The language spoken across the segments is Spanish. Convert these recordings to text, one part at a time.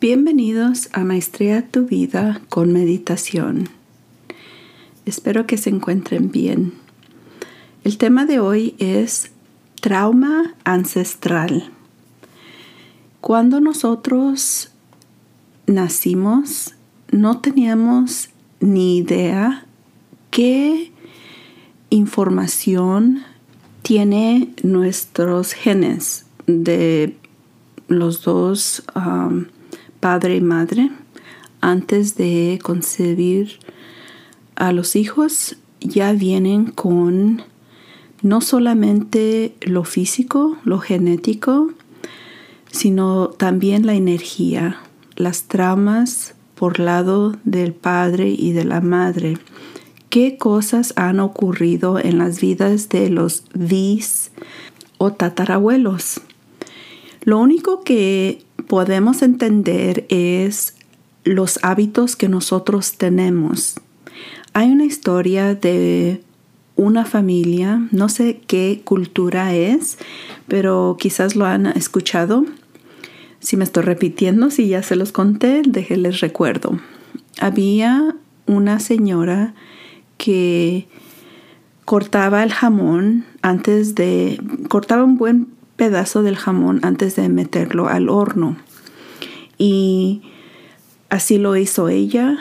Bienvenidos a Maestría tu vida con meditación. Espero que se encuentren bien. El tema de hoy es trauma ancestral. Cuando nosotros nacimos, no teníamos ni idea qué información tiene nuestros genes de los dos padre y madre antes de concebir a los hijos ya vienen con no solamente lo físico, lo genético, sino también la energía, las tramas por lado del padre y de la madre. ¿Qué cosas han ocurrido en las vidas de los bis o tatarabuelos? Lo único que podemos entender es los hábitos que nosotros tenemos. Hay una historia de una familia, no sé qué cultura es, pero quizás lo han escuchado. Si me estoy repitiendo, si ya se los conté, déjenles recuerdo. Había una señora que cortaba el jamón antes de, cortaba un buen pedazo del jamón antes de meterlo al horno. Y así lo hizo ella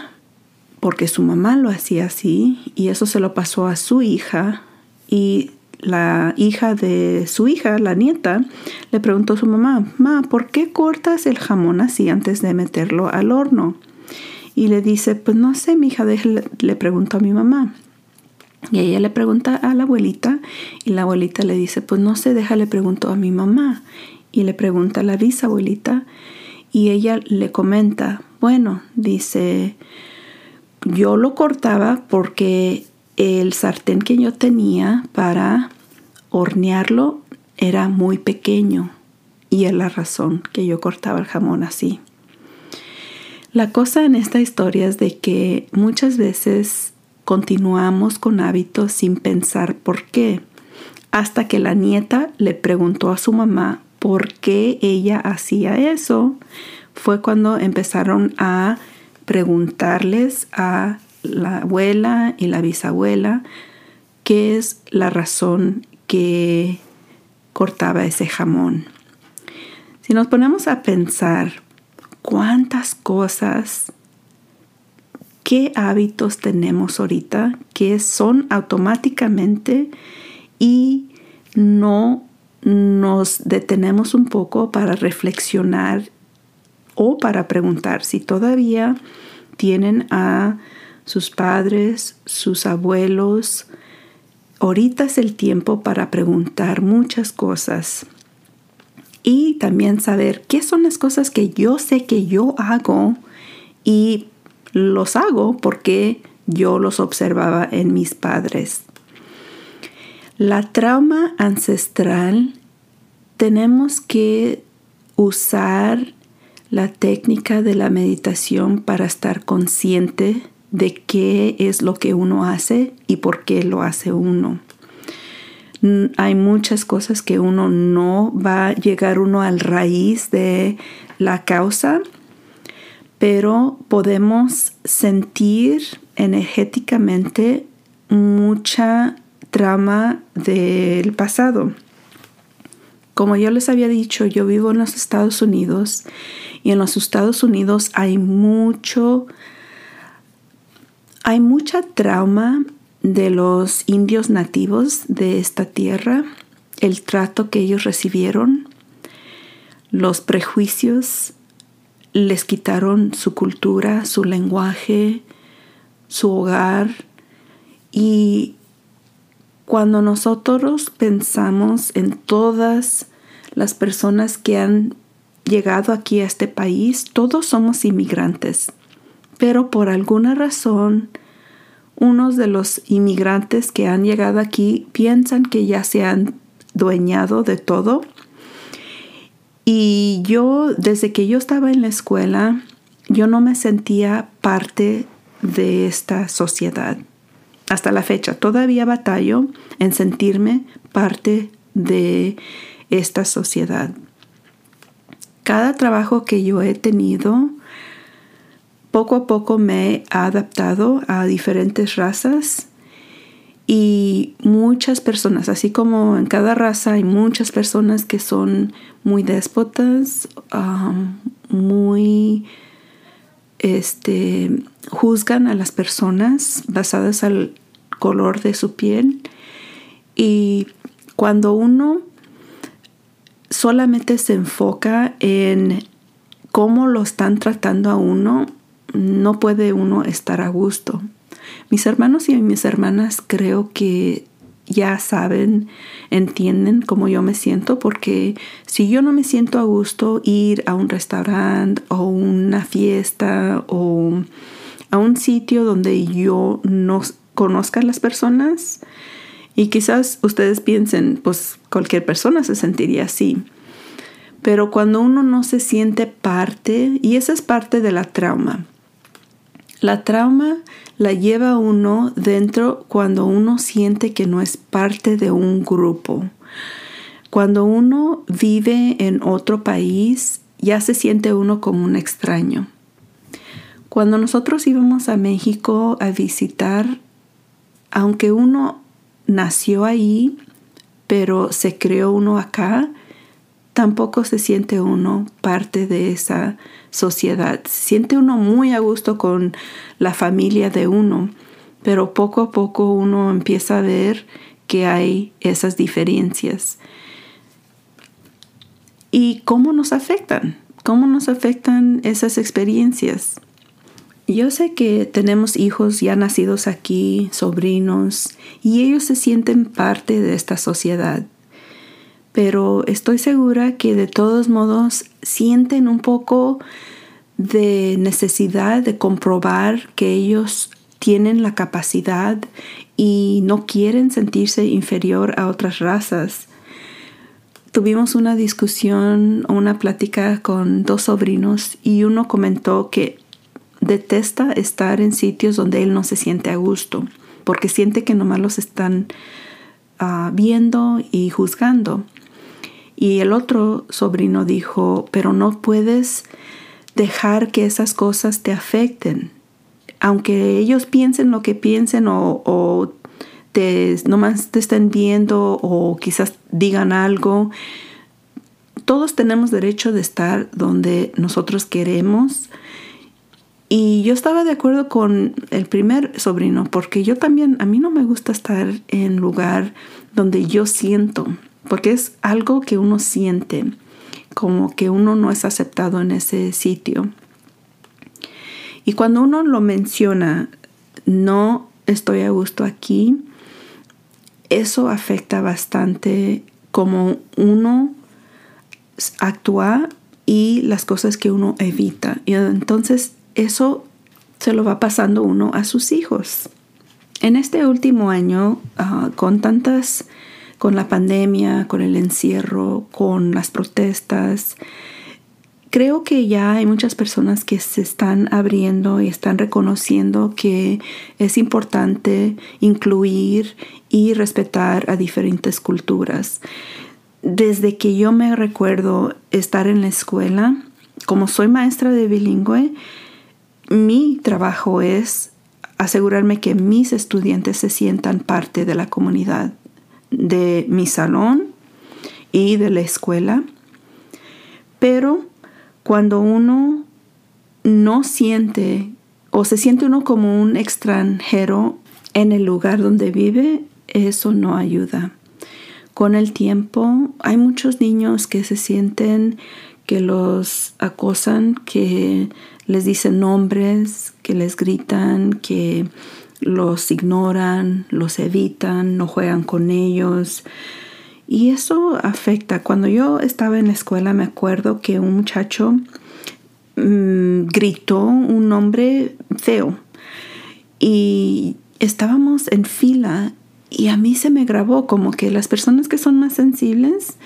porque su mamá lo hacía así y eso se lo pasó a su hija y la hija de su hija, la nieta, le preguntó a su mamá, Ma, ¿por qué cortas el jamón así antes de meterlo al horno? Y le dice, pues no sé, mi hija, le preguntó a mi mamá. Y ella le pregunta a la abuelita y la abuelita le dice, pues no sé, déjale pregunto a mi mamá. Y le pregunta a la bisabuelita y ella le comenta, bueno, dice, yo lo cortaba porque el sartén que yo tenía para hornearlo era muy pequeño y es la razón que yo cortaba el jamón así. La cosa en esta historia es de que muchas veces continuamos con hábitos sin pensar por qué, hasta que la nieta le preguntó a su mamá por qué ella hacía eso. Fue cuando empezaron a preguntarles a la abuela y la bisabuela qué es la razón que cortaba ese jamón. Si nos ponemos a pensar cuántas cosas qué hábitos tenemos ahorita que son automáticamente y no nos detenemos un poco para reflexionar o para preguntar si todavía tienen a sus padres, sus abuelos. Ahorita es el tiempo para preguntar muchas cosas y también saber qué son las cosas que yo sé que yo hago y los hago porque yo los observaba en mis padres. La trauma ancestral tenemos que usar la técnica de la meditación para estar consciente de qué es lo que uno hace y por qué lo hace uno. Hay muchas cosas que uno no va a llegar uno al raíz de la causa, pero podemos sentir energéticamente mucha trama del pasado. Como yo les había dicho, yo vivo en los Estados Unidos y en los Estados Unidos hay mucho, hay mucha trauma de los indios nativos de esta tierra, el trato que ellos recibieron, los prejuicios les quitaron su cultura, su lenguaje, su hogar. Y cuando nosotros pensamos en todas las personas que han llegado aquí a este país, todos somos inmigrantes. Pero por alguna razón, unos de los inmigrantes que han llegado aquí piensan que ya se han dueñado de todo y yo, desde que yo estaba en la escuela, yo no me sentía parte de esta sociedad. Hasta la fecha, todavía batallo en sentirme parte de esta sociedad. cada trabajo que yo he tenido, poco a poco me he adaptado a diferentes razas y muchas personas, así como en cada raza hay muchas personas que son muy déspotas, muy este, juzgan a las personas basadas al color de su piel. Y cuando uno solamente se enfoca en cómo lo están tratando a uno, no puede uno estar a gusto. Mis hermanos y mis hermanas creo que ya saben, entienden cómo yo me siento, porque si yo no me siento a gusto ir a un restaurante o una fiesta o a un sitio donde yo no conozca a las personas, y quizás ustedes piensen, pues cualquier persona se sentiría así. Pero cuando uno no se siente parte, y esa es parte de la trauma, la trauma la lleva uno dentro cuando uno siente que no es parte de un grupo. Cuando uno vive en otro país, ya se siente uno como un extraño. Cuando nosotros íbamos a México a visitar, aunque uno nació ahí, pero se creó uno acá, tampoco se siente uno parte de esa sociedad. Siente uno muy a gusto con la familia de uno, pero poco a poco uno empieza a ver que hay esas diferencias. ¿Y cómo nos afectan? ¿Cómo nos afectan esas experiencias? Yo sé que tenemos hijos ya nacidos aquí, sobrinos, y ellos se sienten parte de esta sociedad pero estoy segura que de todos modos sienten un poco de necesidad de comprobar que ellos tienen la capacidad y no quieren sentirse inferior a otras razas. Tuvimos una discusión o una plática con dos sobrinos y uno comentó que detesta estar en sitios donde él no se siente a gusto porque siente que nomás los están ah, viendo y juzgando. Y el otro sobrino dijo, pero no puedes dejar que esas cosas te afecten. Aunque ellos piensen lo que piensen o, o te, nomás te estén viendo o quizás digan algo, todos tenemos derecho de estar donde nosotros queremos. Y yo estaba de acuerdo con el primer sobrino, porque yo también, a mí no me gusta estar en lugar donde yo siento porque es algo que uno siente, como que uno no es aceptado en ese sitio. Y cuando uno lo menciona, no estoy a gusto aquí, eso afecta bastante como uno actúa y las cosas que uno evita. Y entonces eso se lo va pasando uno a sus hijos. En este último año, ah, con tantas con la pandemia, con el encierro, con las protestas. Creo que ya hay muchas personas que se están abriendo y están reconociendo que es importante incluir y respetar a diferentes culturas. Desde que yo me recuerdo estar en la escuela, como soy maestra de bilingüe, mi trabajo es asegurarme que mis estudiantes se sientan parte de la comunidad de mi salón y de la escuela. Pero cuando uno no siente o se siente uno como un extranjero en el lugar donde vive, eso no ayuda. Con el tiempo hay muchos niños que se sienten que los acosan, que les dicen nombres, que les gritan, que los ignoran, los evitan, no juegan con ellos. Y eso afecta. Cuando yo estaba en la escuela me acuerdo que un muchacho mm, gritó un nombre feo y estábamos en fila y a mí se me grabó como que las personas que son más sensibles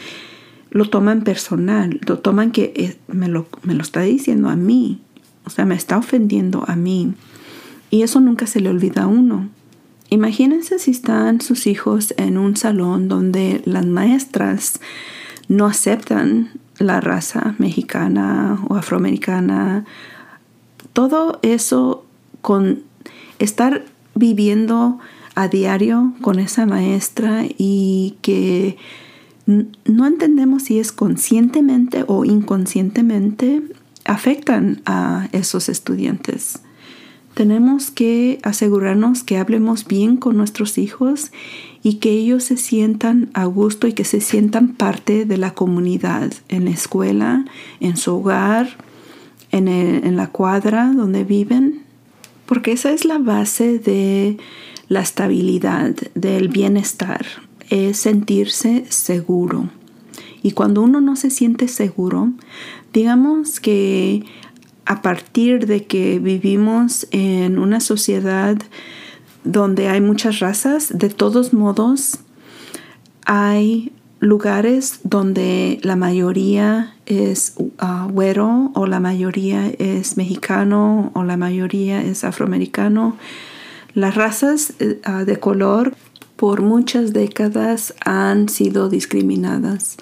lo toman personal, lo toman que eh, me lo, me lo está diciendo a mí, o sea, me está ofendiendo a mí. Y eso nunca se le olvida a uno. Imagínense si están sus hijos en un salón donde las maestras no aceptan la raza mexicana o afroamericana. Todo eso con estar viviendo a diario con esa maestra y que no entendemos si es conscientemente o inconscientemente afectan a esos estudiantes. Tenemos que asegurarnos que hablemos bien con nuestros hijos y que ellos se sientan a gusto y que se sientan parte de la comunidad, en la escuela, en su hogar, en, en la cuadra donde viven, porque esa es la base de la estabilidad, del bienestar, es sentirse seguro. Y cuando uno no se siente seguro, digamos que a partir de que vivimos en una sociedad donde hay muchas razas, de todos modos hay lugares donde la mayoría es uh, güero o la mayoría es mexicano o la mayoría es afroamericano. Las razas uh, de color por muchas décadas han sido discriminadas.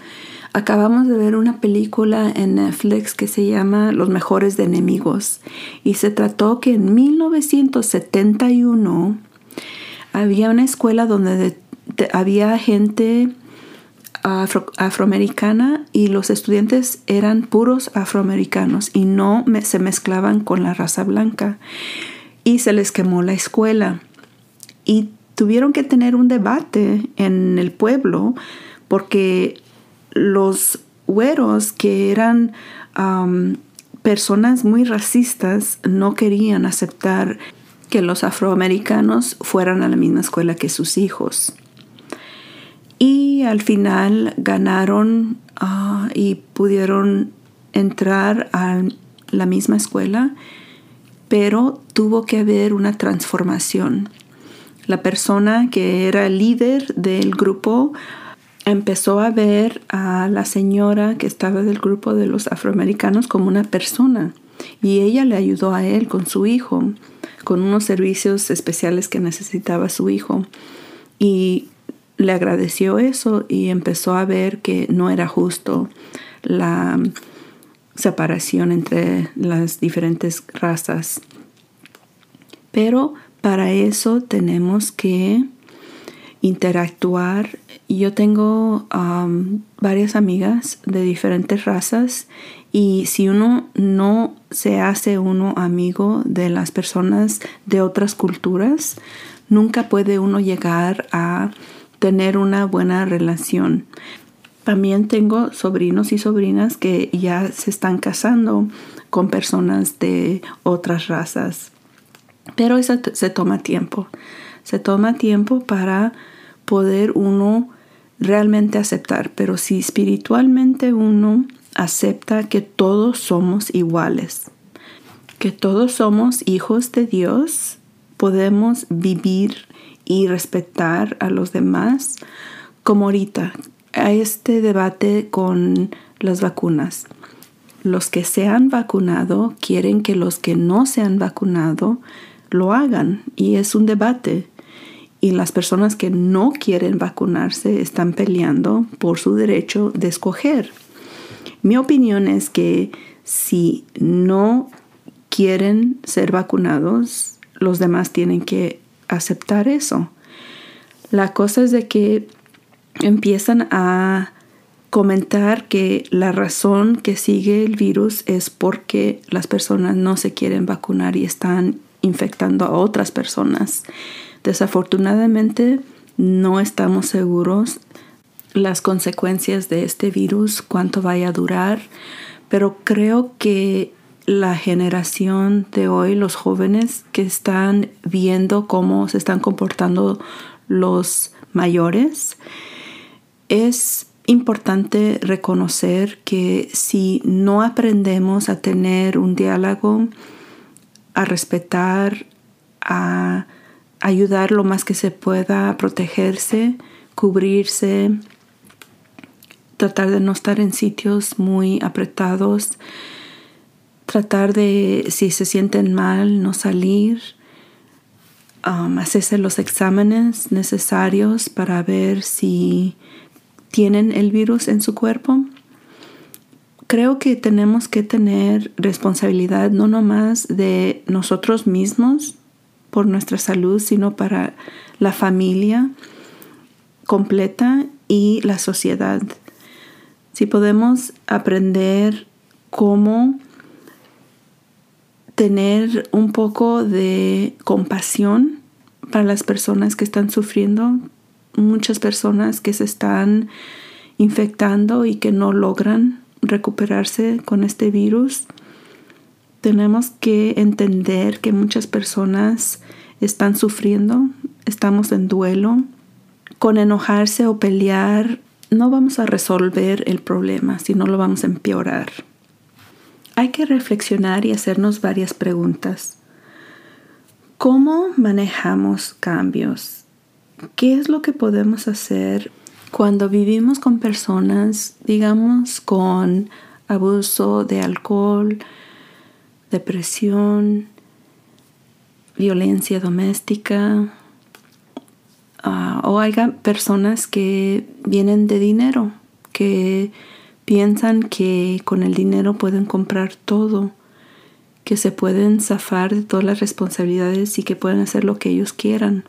Acabamos de ver una película en Netflix que se llama Los mejores de enemigos. Y se trató que en 1971 había una escuela donde había gente afroamericana y los estudiantes eran puros afroamericanos y no se mezclaban con la raza blanca. Y se les quemó la escuela. Y tuvieron que tener un debate en el pueblo porque los güeros que eran personas muy racistas no querían aceptar que los afroamericanos fueran a la misma escuela que sus hijos. Y al final ganaron ah, y pudieron entrar a la misma escuela, pero tuvo que haber una transformación. La persona que era líder del grupo empezó a ver a la señora que estaba del grupo de los afroamericanos como una persona y ella le ayudó a él con su hijo, con unos servicios especiales que necesitaba su hijo y le agradeció eso y empezó a ver que no era justo la separación entre las diferentes razas. Pero para eso tenemos que interactuar. Yo tengo varias amigas de diferentes razas y si uno no se hace uno amigo de las personas de otras culturas, nunca puede uno llegar a tener una buena relación. También tengo sobrinos y sobrinas que ya se están casando con personas de otras razas. Pero eso se toma tiempo. Se toma tiempo para poder uno realmente aceptar, pero si espiritualmente uno acepta que todos somos iguales, que todos somos hijos de Dios, podemos vivir y respetar a los demás, como ahorita hay este debate con las vacunas. Los que se han vacunado quieren que los que no se han vacunado lo hagan y es un debate y las personas que no quieren vacunarse están peleando por su derecho de escoger. Mi opinión es que si no quieren ser vacunados, los demás tienen que aceptar eso. La cosa es de que empiezan a comentar que la razón que sigue el virus es porque las personas no se quieren vacunar y están infectando a otras personas. Desafortunadamente no estamos seguros las consecuencias de este virus, cuánto vaya a durar, pero creo que la generación de hoy, los jóvenes que están viendo cómo se están comportando los mayores, es importante reconocer que si no aprendemos a tener un diálogo, a respetar, a ayudar lo más que se pueda protegerse, cubrirse, tratar de no estar en sitios muy apretados, tratar de, si se sienten mal, no salir, um, hacerse los exámenes necesarios para ver si tienen el virus en su cuerpo. creo que tenemos que tener responsabilidad no nomás de nosotros mismos por nuestra salud, sino para la familia completa y la sociedad. Si podemos aprender cómo tener un poco de compasión para las personas que están sufriendo, muchas personas que se están infectando y que no logran recuperarse con este virus. Tenemos que entender que muchas personas están sufriendo, estamos en duelo. Con enojarse o pelear no vamos a resolver el problema, sino lo vamos a empeorar. Hay que reflexionar y hacernos varias preguntas. ¿Cómo manejamos cambios? ¿Qué es lo que podemos hacer cuando vivimos con personas, digamos, con abuso de alcohol, depresión, violencia doméstica, ah, o hay personas que vienen de dinero, que piensan que con el dinero pueden comprar todo, que se pueden zafar de todas las responsabilidades y que pueden hacer lo que ellos quieran.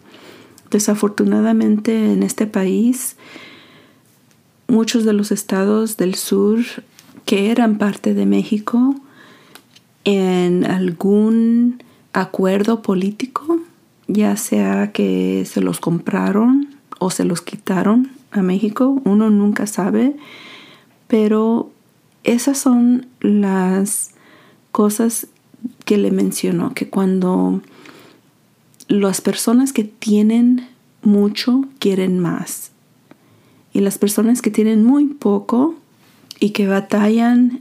Desafortunadamente en este país, muchos de los estados del sur que eran parte de México, en algún acuerdo político, ya sea que se los compraron o se los quitaron a México, uno nunca sabe pero esas son las cosas que le mencionó, que cuando las personas que tienen mucho quieren más y las personas que tienen muy poco y que batallan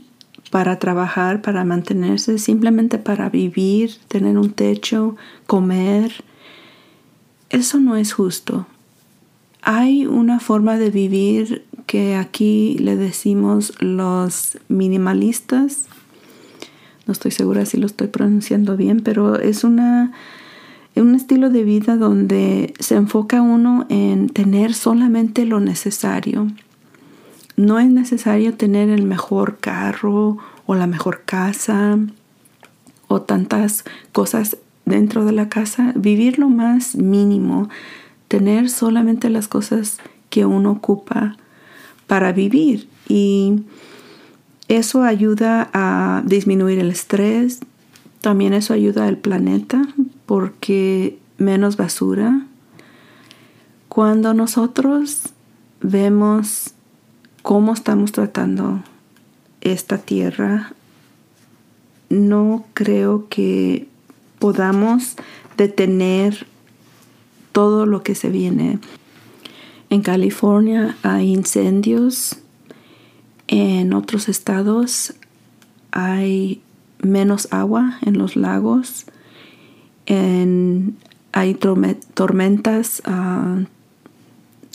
para trabajar, para mantenerse, simplemente para vivir, tener un techo, comer, eso no es justo. Hay una forma de vivir que aquí le decimos los minimalistas. No estoy segura si lo estoy pronunciando bien, pero es una, un estilo de vida donde se enfoca uno en tener solamente lo necesario. No es necesario tener el mejor carro o la mejor casa o tantas cosas dentro de la casa. Vivir lo más mínimo, tener solamente las cosas que uno ocupa para vivir y eso ayuda a disminuir el estrés, también eso ayuda al planeta porque menos basura. Cuando nosotros vemos cómo estamos tratando esta tierra, no creo que podamos detener todo lo que se viene. En California hay incendios, en otros estados hay menos agua en los lagos, hay tormentas, ah,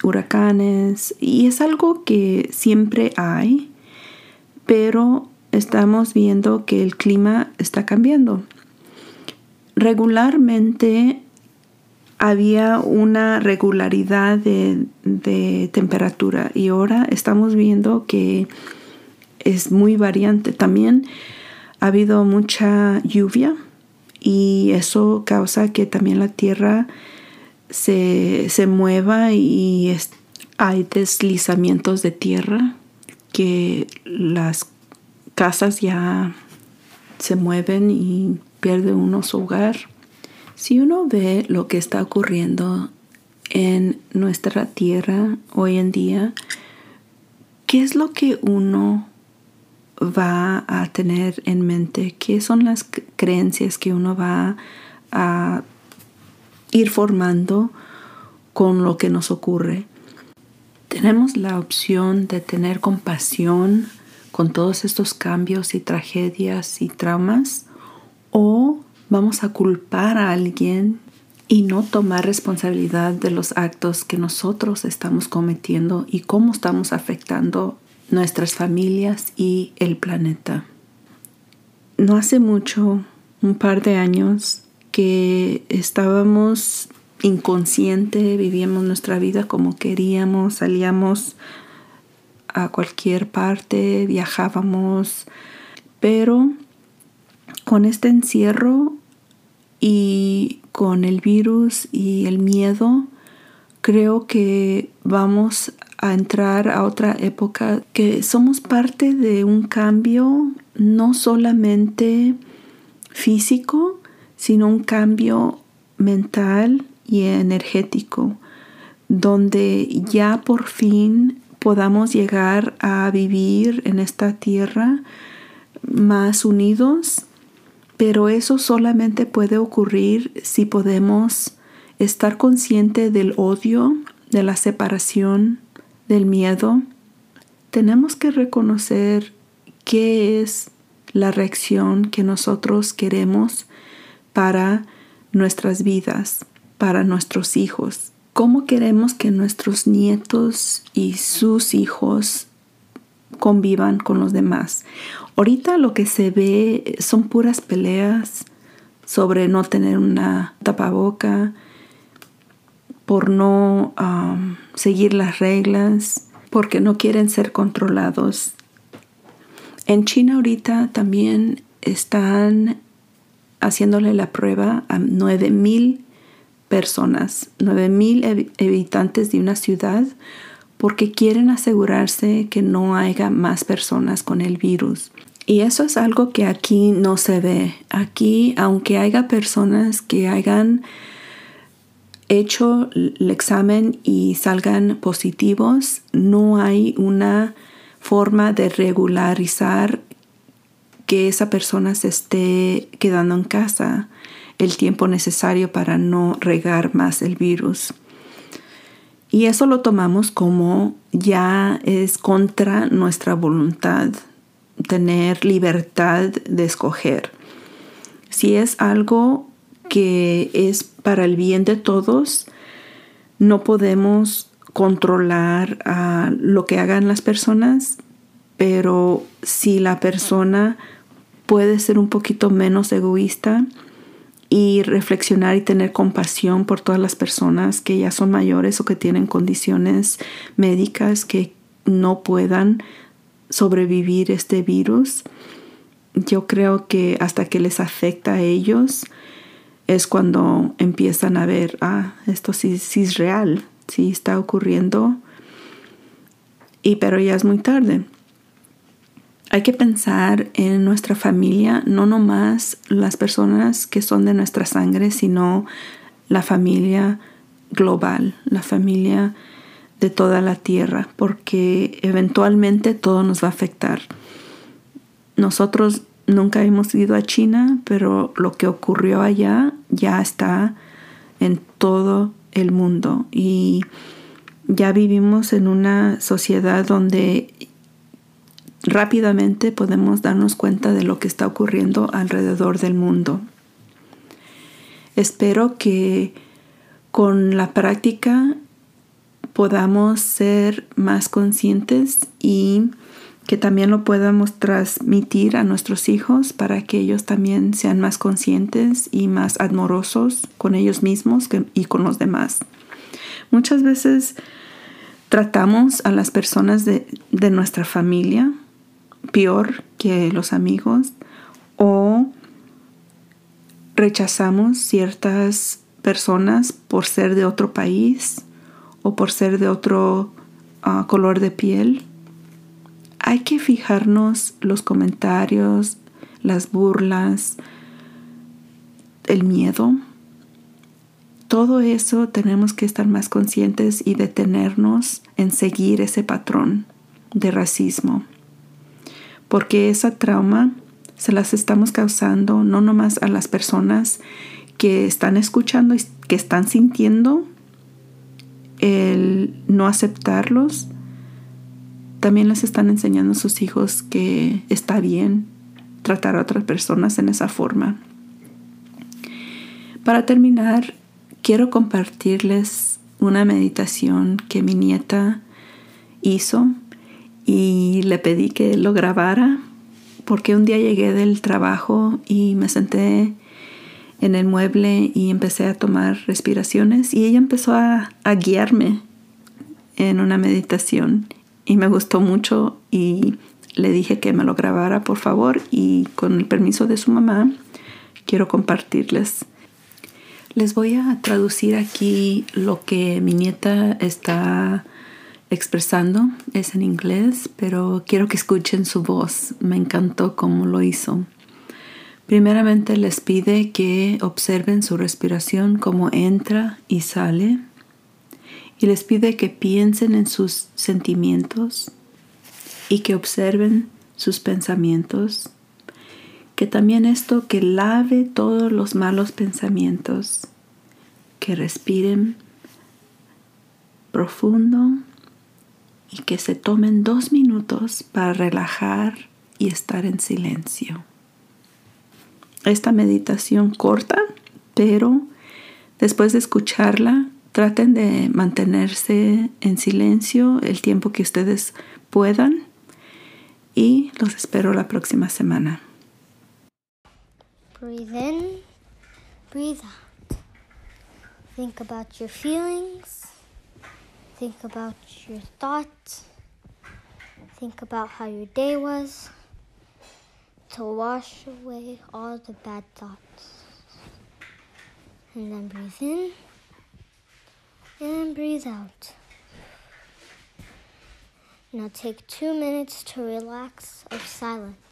huracanes, y es algo que siempre hay, pero estamos viendo que el clima está cambiando. Regularmente había una regularidad de, temperatura y ahora estamos viendo que es muy variante. También ha habido mucha lluvia y eso causa que también la tierra se, mueva y hay deslizamientos de tierra que las casas ya se mueven y pierde uno su hogar. Si uno ve lo que está ocurriendo en nuestra tierra hoy en día, ¿qué es lo que uno va a tener en mente? ¿Qué son las creencias que uno va a ir formando con lo que nos ocurre? Tenemos la opción de tener compasión con todos estos cambios y tragedias y traumas o vamos a culpar a alguien y no tomar responsabilidad de los actos que nosotros estamos cometiendo y cómo estamos afectando nuestras familias y el planeta. No hace mucho, un par de años, que estábamos inconsciente, vivíamos nuestra vida como queríamos, salíamos a cualquier parte, viajábamos, pero con este encierro y con el virus y el miedo, creo que vamos a entrar a otra época que somos parte de un cambio no solamente físico, sino un cambio mental y energético, donde ya por fin podamos llegar a vivir en esta tierra más unidos, pero eso solamente puede ocurrir si podemos estar consciente del odio, de la separación, del miedo. Tenemos que reconocer qué es la reacción que nosotros queremos para nuestras vidas, para nuestros hijos. ¿Cómo queremos que nuestros nietos y sus hijos convivan con los demás? Ahorita lo que se ve son puras peleas sobre no tener una tapaboca, por no seguir las reglas, porque no quieren ser controlados. En China ahorita también están haciéndole la prueba a 9000 personas, 9.000 habitantes de una ciudad, porque quieren asegurarse que no haya más personas con el virus. Y eso es algo que aquí no se ve. Aquí, aunque haya personas que hayan hecho el examen y salgan positivos, no hay una forma de regularizar que esa persona se esté quedando en casa el tiempo necesario para no regar más el virus. Y eso lo tomamos como ya es contra nuestra voluntad, tener libertad de escoger. Si es algo que es para el bien de todos, no podemos controlar lo que hagan las personas, pero si la persona puede ser un poquito menos egoísta, y reflexionar y tener compasión por todas las personas que ya son mayores o que tienen condiciones médicas que no puedan sobrevivir este virus. Yo creo que hasta que les afecta a ellos es cuando empiezan a ver, ah, esto sí, sí es real, sí está ocurriendo, y pero ya es muy tarde. Hay que pensar en nuestra familia, no nomás las personas que son de nuestra sangre, sino la familia global, la familia de toda la tierra, porque eventualmente todo nos va a afectar. Nosotros nunca hemos ido a China, pero lo que ocurrió allá ya está en todo el mundo y ya vivimos en una sociedad donde rápidamente podemos darnos cuenta de lo que está ocurriendo alrededor del mundo. Espero que con la práctica podamos ser más conscientes y que también lo podamos transmitir a nuestros hijos para que ellos también sean más conscientes y más amorosos con ellos mismos y con los demás. Muchas veces tratamos a las personas de, de nuestra familia peor que los amigos o rechazamos ciertas personas por ser de otro país o por ser de otro ah, color de piel. Hay que fijarnos los comentarios, las burlas, el miedo. Todo eso tenemos que estar más conscientes y detenernos en seguir ese patrón de racismo porque esa trauma se las estamos causando no nomás a las personas que están escuchando y que están sintiendo el no aceptarlos, también les están enseñando a sus hijos que está bien tratar a otras personas en esa forma. Para terminar, quiero compartirles una meditación que mi nieta hizo y le pedí que lo grabara porque un día llegué del trabajo y me senté en el mueble y empecé a tomar respiraciones y ella empezó a, guiarme en una meditación y me gustó mucho y le dije que me lo grabara por favor y con el permiso de su mamá quiero compartirles. Les voy a traducir aquí lo que mi nieta está expresando. Es en inglés, pero quiero que escuchen su voz. Me encantó cómo lo hizo. Primeramente les pide que observen su respiración, cómo entra y sale. Y les pide que piensen en sus sentimientos y que observen sus pensamientos. Que también esto que lave todos los malos pensamientos. Que respiren profundo y que se tomen dos minutos para relajar y estar en silencio esta meditación corta, pero después de escucharla, traten de mantenerse en silencio el tiempo que ustedes puedan y los espero la próxima semana. Breathe in, breathe out. Think about your feelings. Think about your thoughts. Think about how your day was. to wash away all the bad thoughts. And then breathe in and breathe out. Now take two minutes to relax of silence.